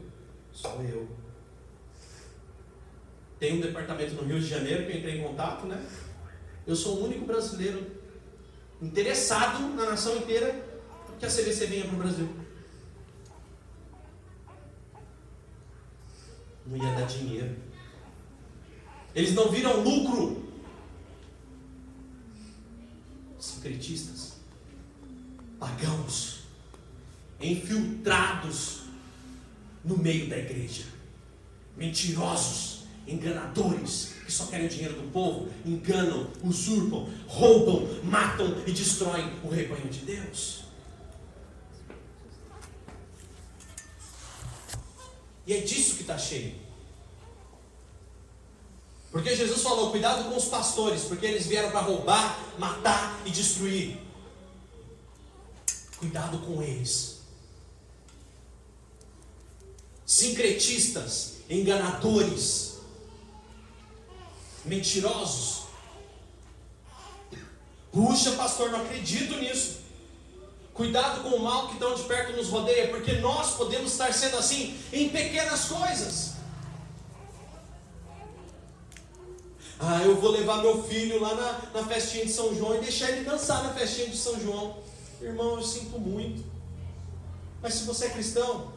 Sou eu. Tem um departamento no Rio de Janeiro que eu entrei em contato, né? Eu sou o único brasileiro interessado na nação inteira que a CBC venha para o Brasil. Não ia dar dinheiro. Eles não viram lucro. Secretistas pagãos, infiltrados no meio da igreja, mentirosos, enganadores, que só querem o dinheiro do povo, enganam, usurpam, roubam, matam e destroem o rebanho de Deus. E é disso que está cheio. Porque Jesus falou: cuidado com os pastores, porque eles vieram para roubar, matar e destruir. Cuidado com eles. Sincretistas, enganadores, mentirosos. Puxa, pastor, não acredito nisso. Cuidado com o mal que tão de perto nos rodeia, porque nós podemos estar sendo assim em pequenas coisas. Ah, eu vou levar meu filho lá na, na festinha de São João e deixar ele dançar na festinha de São João. Irmão, eu sinto muito. Mas se você é cristão,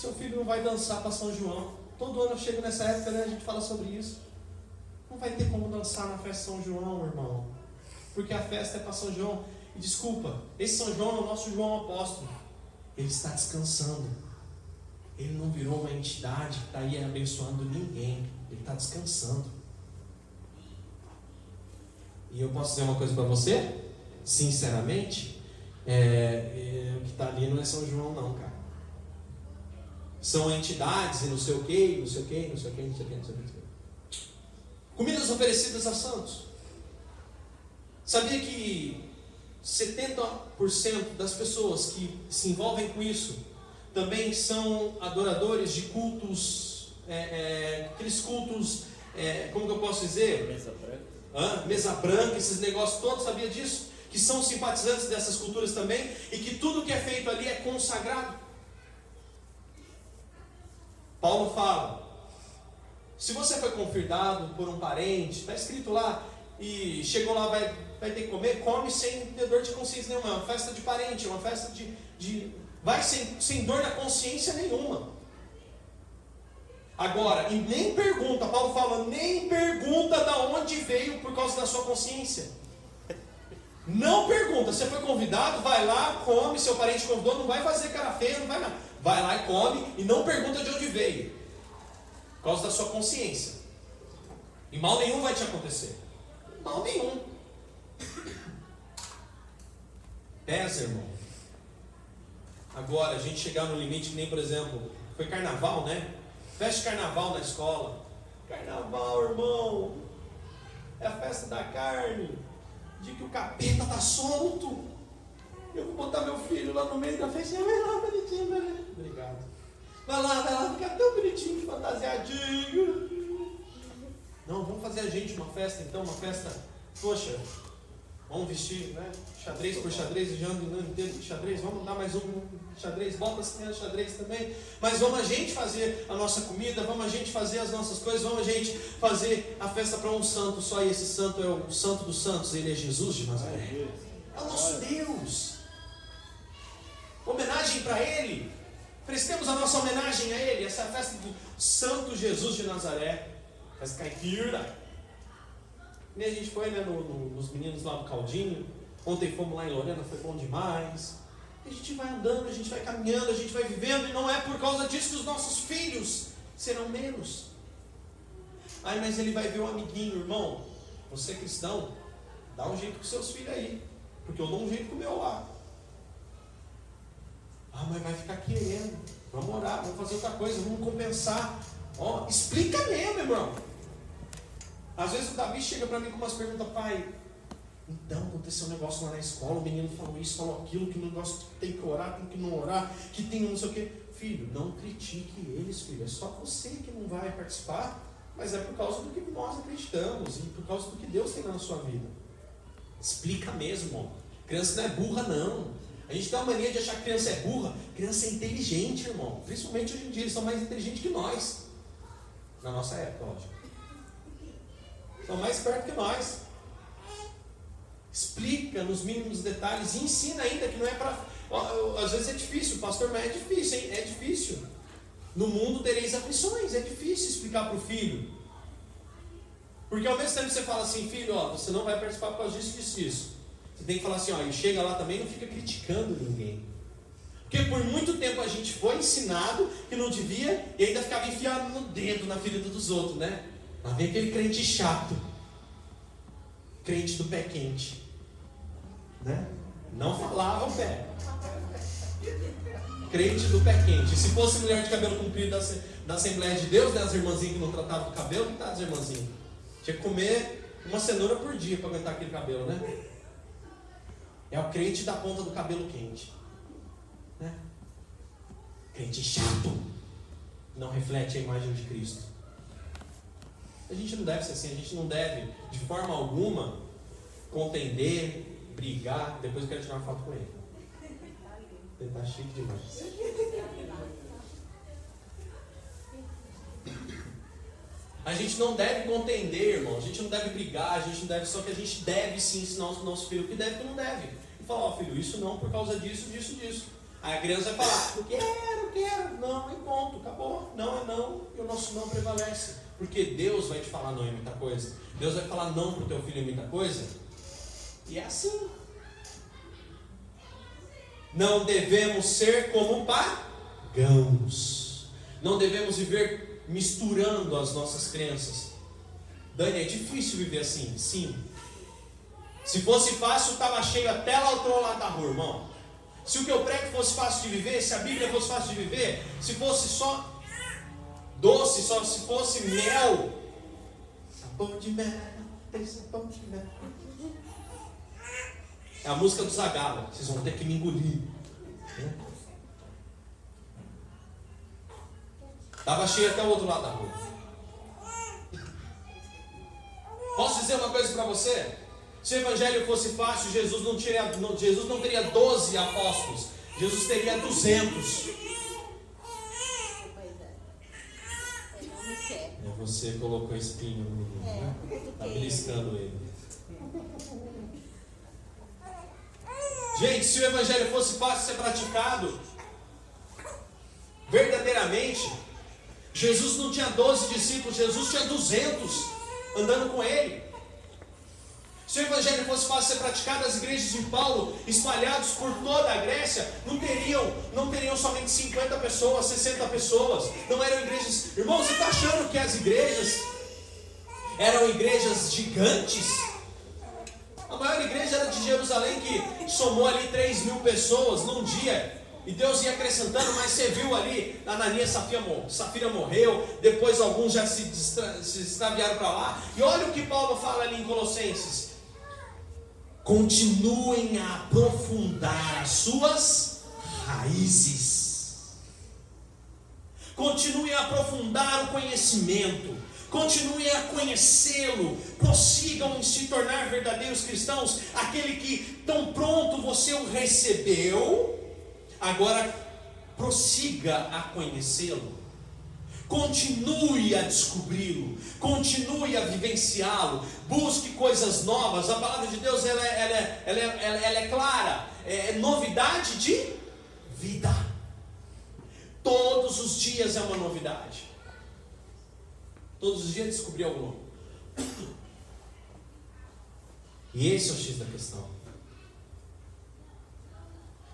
seu filho não vai dançar para São João. Todo ano eu chego nessa época, né, a gente fala sobre isso. Não vai ter como dançar na festa São João, irmão. Porque a festa é para São João. E desculpa, esse São João é o nosso João apóstolo. Ele está descansando. Ele não virou uma entidade que está aí abençoando ninguém. Ele está descansando. E eu posso dizer uma coisa para você? Sinceramente, é, é, o que está ali não é São João, não, cara. São entidades e não sei o que, não sei o que, não sei o que, não sei o que, não sei o que. Comidas oferecidas a santos. Sabia que 70% das pessoas que se envolvem com isso também são adoradores de cultos, é, é, aqueles cultos, é, como que eu posso dizer? Mesa branca. Hã? Mesa branca, esses negócios todos, sabia disso? que são simpatizantes dessas culturas também, e que tudo que é feito ali é consagrado. Paulo fala: se você foi convidado por um parente, está escrito lá, e chegou lá, vai, vai ter que comer, come sem ter dor de consciência nenhuma. É uma festa de parente, uma festa de. de vai sem, sem dor na consciência nenhuma. Agora, e nem pergunta, Paulo fala, nem pergunta da onde veio por causa da sua consciência. Não pergunta, você foi convidado, vai lá, come, seu parente convidou, não vai fazer cara feia, não vai nada. Vai lá e come e não pergunta de onde veio. Por causa da sua consciência. E mal nenhum vai te acontecer. Mal nenhum. Pesa, irmão. Agora, a gente chegar no limite, que nem, por exemplo, foi carnaval, né? Festa de carnaval na escola. Carnaval, irmão. É a festa da carne. De que o capeta tá solto. Eu vou botar meu filho lá no meio da festa. Vai lá, bonitinho, vai lá. Obrigado. Vai lá, vai lá, fica tão bonitinho, fantasiadinho. Não, vamos fazer a gente uma festa então, uma festa. Poxa, vamos vestir, né? Xadrez por xadrez, já ando inteiro de xadrez, vamos dar mais um xadrez, bota as crianças xadrez também. Mas vamos a gente fazer a nossa comida, vamos a gente fazer as nossas coisas, vamos a gente fazer a festa para um santo só, e esse santo é o santo dos santos, ele é Jesus de Nazaré. É o nosso Deus. Homenagem para ele. Prestemos a nossa homenagem a ele. Essa é a festa do Santo Jesus de Nazaré. Festa caipira. E a gente foi né, no, no, nos meninos lá do Caldinho. Ontem fomos lá em Lorena, foi bom demais. A gente vai andando, a gente vai caminhando, a gente vai vivendo, e não é por causa disso que os nossos filhos serão menos. Ai, mas ele vai ver um amiguinho, irmão. Você é cristão, dá um jeito com seus filhos aí. Porque eu dou um jeito com o meu lá. Ah, mas vai ficar querendo. Vamos orar, vamos fazer outra coisa, vamos compensar. Ó, explica mesmo, irmão. Às vezes o Davi chega para mim com umas perguntas, pai. Então aconteceu um negócio lá na escola, o menino falou isso, falou aquilo, que o negócio tem que orar, tem que não orar, que tem não sei o quê. Filho, não critique eles, filho. É só você que não vai participar, mas é por causa do que nós acreditamos e por causa do que Deus tem na sua vida. Explica mesmo, irmão. Criança não é burra, não. A gente tem uma mania de achar que criança é burra. Criança é inteligente, irmão. Principalmente hoje em dia, eles são mais inteligentes que nós. Na nossa época, lógico. São mais espertos que nós. Explica nos mínimos detalhes e ensina ainda que não é para. Às vezes é difícil, pastor, mas é difícil, hein? É difícil. No mundo tereis aflições, é difícil explicar para o filho. Porque ao mesmo tempo você fala assim, filho, ó, você não vai participar por causa disso, disso, isso. Você tem que falar assim, ó, e chega lá também não fica criticando ninguém. Porque por muito tempo a gente foi ensinado que não devia e ainda ficava enfiado no dedo na ferida dos outros, né? Lá vem aquele crente chato. Crente do pé quente. Né? Não falava o pé. Crente do pé quente. Se fosse mulher de cabelo comprido da, da Assembleia de Deus, né, as irmãzinhas que não tratavam do cabelo, tá as irmãzinhas? Tinha que comer uma cenoura por dia para aguentar aquele cabelo, né? É o crente da ponta do cabelo quente. Né? Crente chato. Não reflete a imagem de Cristo. A gente não deve ser assim, a gente não deve, de forma alguma, contender, brigar. Depois eu quero tirar uma foto com ele. Ele tá chique demais. A gente não deve contender, irmão. A gente não deve brigar, a gente não deve. Só que a gente deve sim ensinar o nosso filho o que deve e o que não deve. E falar, ó oh, filho, isso não por causa disso, disso, disso. Aí a criança vai falar, quero, quero. Não, e ponto, acabou. Não é não, e o nosso não prevalece. Porque Deus vai te falar não em muita coisa. Deus vai falar não para o teu filho em muita coisa. E é assim. Não devemos ser como pagãos. Não devemos viver misturando as nossas crenças. Dani, é difícil viver assim? Sim. Se fosse fácil, estava cheio até lá outro lado da rua, irmão. Se o que eu prego fosse fácil de viver, se a Bíblia fosse fácil de viver, se fosse só doce, só se fosse mel. Sabão de mel, tem sabão de mel. É a música do Zagala. Vocês vão ter que me engolir. Estava cheio até o outro lado da rua. Posso dizer uma coisa para você? Se o evangelho fosse fácil, Jesus não, teria, não, Jesus não teria 12 apóstolos. Jesus teria 200. É, você colocou espinho no menino, né? Está beliscando ele. Gente, se o evangelho fosse fácil ser praticado, verdadeiramente, Jesus não tinha 12 discípulos, Jesus tinha 200 andando com ele. Se o evangelho fosse fácil ser praticado, as igrejas de Paulo, espalhadas por toda a Grécia, não teriam, não teriam somente 50 pessoas, 60 pessoas. Não eram igrejas. Irmão, você está achando que as igrejas eram igrejas gigantes? A maior igreja era de Jerusalém, que somou ali 3 mil pessoas num dia. E Deus ia acrescentando, mas você viu ali, Ananias Safira, Safira morreu, depois alguns já se, se extraviaram para lá. E olha o que Paulo fala ali em Colossenses: continuem a aprofundar as suas raízes, continuem a aprofundar o conhecimento, continuem a conhecê-lo, prossigam em se tornar verdadeiros cristãos, aquele que tão pronto você o recebeu, agora prossiga a conhecê-lo. Continue a descobri-lo, continue a vivenciá-lo, busque coisas novas. A palavra de Deus ela, é, ela, é, ela, é, ela, é clara, é novidade de vida. Todos os dias é uma novidade. Todos os dias descobrir algo novo. E esse é o X da questão.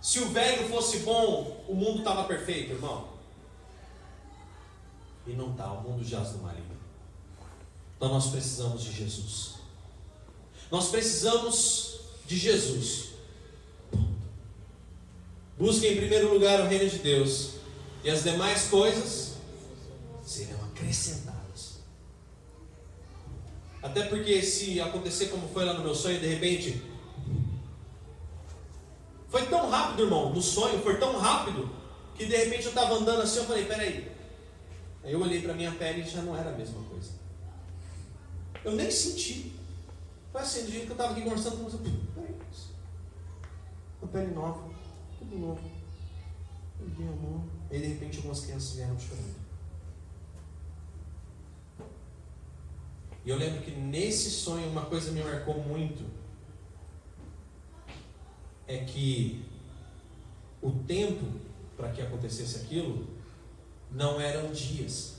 Se o velho fosse bom, o mundo estava perfeito, irmão. E não está, o mundo jaz no maligno. Então nós precisamos de Jesus. Nós precisamos de Jesus. Busque em primeiro lugar o reino de Deus, e as demais coisas serão acrescentadas. Até porque se acontecer como foi lá no meu sonho, de repente. Foi tão rápido, irmão, no sonho, foi tão rápido, que de repente eu estava andando assim, eu falei, peraí. Aí eu olhei para minha pele e já não era a mesma coisa. Eu nem senti. Foi assim, do jeito que eu estava aqui conversando com você. Peraí, uma pele nova, tudo novo. Peguei a mão. Aí de repente algumas crianças vieram chorando. E eu lembro que nesse sonho uma coisa me marcou muito. É que o tempo para que acontecesse aquilo não eram dias,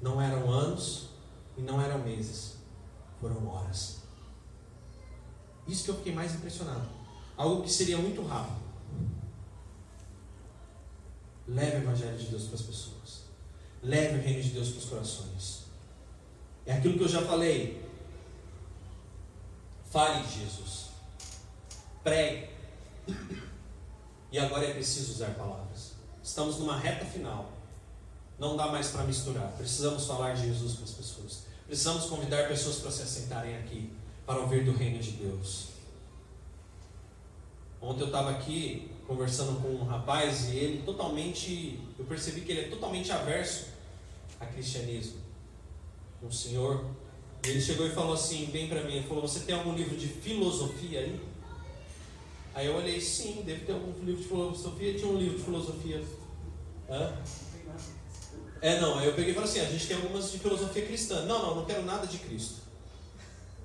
não eram anos e não eram meses, foram horas. Isso que eu fiquei mais impressionado. Algo que seria muito rápido. Leve o Evangelho de Deus para as pessoas. Leve o reino de Deus para os corações. É aquilo que eu já falei. Fale de Jesus. Pregue. E agora é preciso usar palavras. Estamos numa reta final. Não dá mais para misturar. Precisamos falar de Jesus para as pessoas. Precisamos convidar pessoas para se assentarem aqui para ouvir do reino de Deus. Ontem eu estava aqui conversando com um rapaz e ele totalmente, eu percebi que ele é totalmente averso a cristianismo um senhor, e ele chegou e falou assim, bem para mim, ele falou, você tem algum livro de filosofia aí? Aí eu olhei, sim, deve ter algum livro de filosofia, tinha um livro de filosofia. Hã? É, não, eu peguei e falei assim, a gente tem algumas de filosofia cristã. Não, não, não quero nada de Cristo.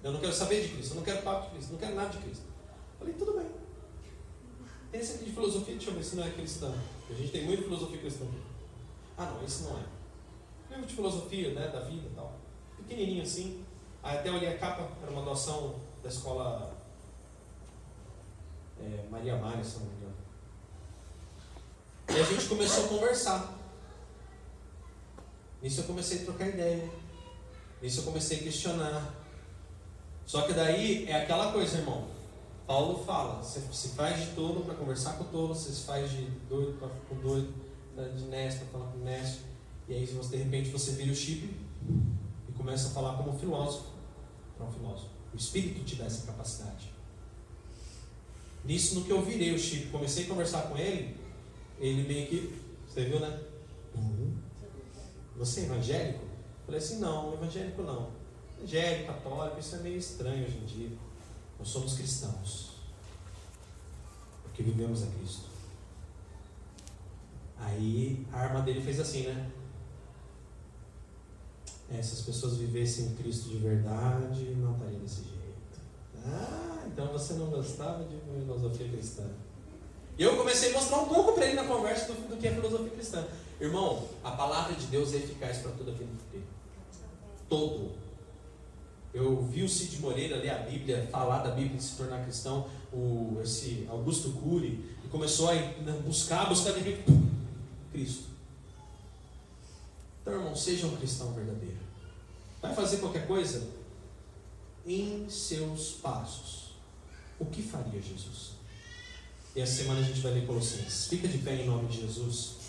Eu não quero saber de Cristo, eu não quero papo de Cristo, não quero nada de Cristo. Falei, tudo bem. Tem esse aqui de filosofia, deixa eu ver se não é cristã. A gente tem muita filosofia cristã aqui. Ah, não, esse não é. Livro de filosofia, né, da vida e tal pequenininho assim. Aí até olhei a capa, era uma doação da escola é, Maria Mária, se não me engano. E a gente começou a conversar. Nisso eu comecei a trocar ideia. Nisso eu comecei a questionar. Só que daí é aquela coisa, irmão. Paulo fala, você se faz de tolo para conversar com o tolo, você se faz de doido para com doido, de nesto para falar com nesto. E aí, você, de repente você vira o chip, começa a falar como filósofo para um filósofo. O espírito te dá essa capacidade. Nisso, no que eu virei o Chico, comecei a conversar com ele, ele meio que, você viu, né? Uhum. Você é evangélico? Eu falei assim: não, evangélico não. Evangélico, católico, isso é meio estranho hoje em dia. Nós somos cristãos. Porque vivemos a Cristo. Aí a arma dele fez assim, né? É, se as pessoas vivessem Cristo de verdade, não estaria desse jeito. Ah, então você não gostava de filosofia cristã. E eu comecei a mostrar um pouco para ele na conversa do, do, que é filosofia cristã. Irmão, a palavra de Deus é eficaz para tudo aquilo que tem. Todo. Eu vi o Cid Moreira ler a Bíblia, falar da Bíblia e se tornar cristão, o, esse Augusto Cury, e começou a buscar, buscar de Cristo. Então, irmão, seja um cristão verdadeiro. Vai fazer qualquer coisa? Em seus passos. O que faria Jesus? E essa semana a gente vai ler Colossenses. Fica de pé em nome de Jesus.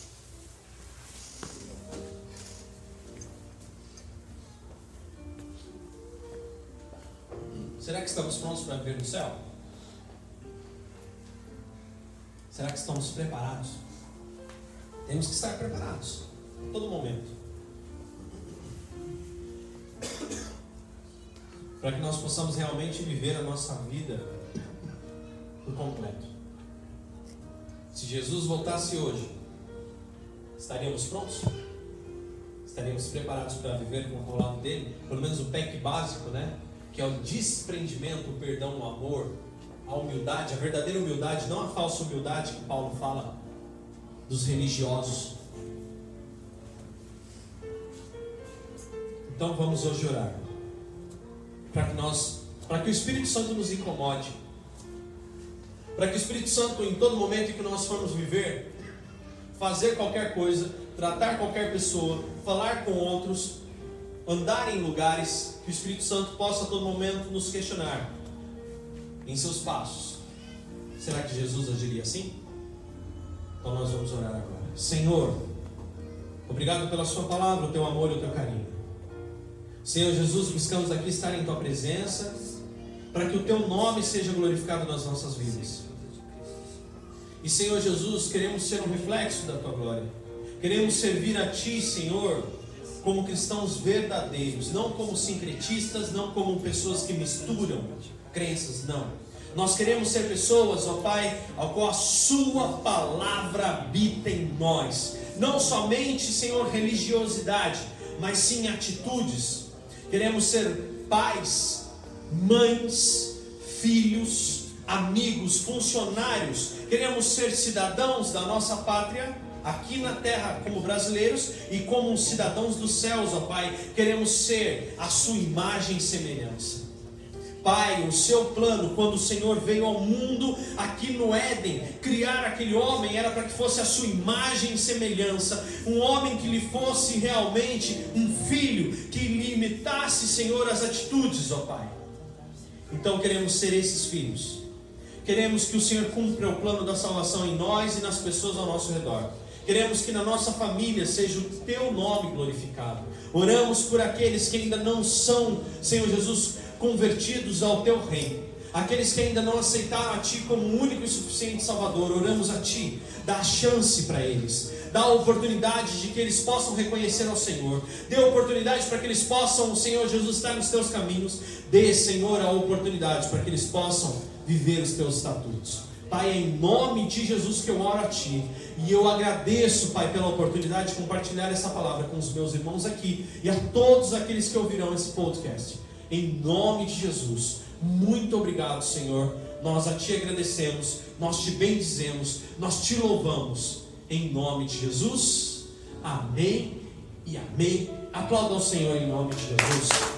Será que estamos prontos para viver no céu? Será que estamos preparados? Temos que estar preparados todo momento. Para que nós possamos realmente viver a nossa vida por completo. Se Jesus voltasse hoje, estaríamos prontos? Estaríamos preparados para viver com o lado dele? Pelo menos o PEC básico, né? Que é o desprendimento, o perdão, o amor, a humildade, a verdadeira humildade, não a falsa humildade que Paulo fala dos religiosos. Então vamos hoje orar. Para que nós, para que o Espírito Santo nos incomode. Para que o Espírito Santo, em todo momento em que nós formos viver, fazer qualquer coisa, tratar qualquer pessoa, falar com outros, andar em lugares, que o Espírito Santo possa a todo momento nos questionar em seus passos. Será que Jesus agiria assim? Então nós vamos orar agora. Senhor, obrigado pela Sua palavra, o Teu amor e o Teu carinho. Senhor Jesus, buscamos aqui estar em Tua presença, para que o Teu nome seja glorificado nas nossas vidas. E Senhor Jesus, queremos ser um reflexo da Tua glória. Queremos servir a Ti, Senhor, como cristãos verdadeiros, não como sincretistas, não como pessoas que misturam crenças, não. Nós queremos ser pessoas, ó Pai, ao qual a Sua palavra habita em nós. Não somente, Senhor, religiosidade, mas sim atitudes. Queremos ser pais, mães, filhos, amigos, funcionários. Queremos ser cidadãos da nossa pátria aqui na terra como brasileiros e como cidadãos dos céus, ó Pai. Queremos ser a Sua imagem e semelhança. Pai, o seu plano, quando o Senhor veio ao mundo aqui no Éden, criar aquele homem era para que fosse a sua imagem e semelhança, um homem que lhe fosse realmente um filho, que lhe imitasse, Senhor, as atitudes, ó Pai. Então queremos ser esses filhos. Queremos que o Senhor cumpra o plano da salvação em nós e nas pessoas ao nosso redor. Queremos que na nossa família seja o teu nome glorificado. Oramos por aqueles que ainda não são, Senhor Jesus, convertidos ao teu reino. Aqueles que ainda não aceitaram a Ti como único e suficiente Salvador, oramos a Ti, dá chance para eles, dá a oportunidade de que eles possam reconhecer ao Senhor, dê a oportunidade para que eles possam, Senhor Jesus, estar nos Teus caminhos, dê, Senhor, a oportunidade para que eles possam viver os Teus estatutos. Pai, é em nome de Jesus que eu oro a Ti. E eu agradeço, Pai, pela oportunidade de compartilhar essa palavra com os meus irmãos aqui e a todos aqueles que ouvirão esse podcast. Em nome de Jesus. Muito obrigado, Senhor. Nós a Ti agradecemos, nós te bendizemos, nós te louvamos. Em nome de Jesus. Amém e amém. Aplauda ao Senhor em nome de Jesus.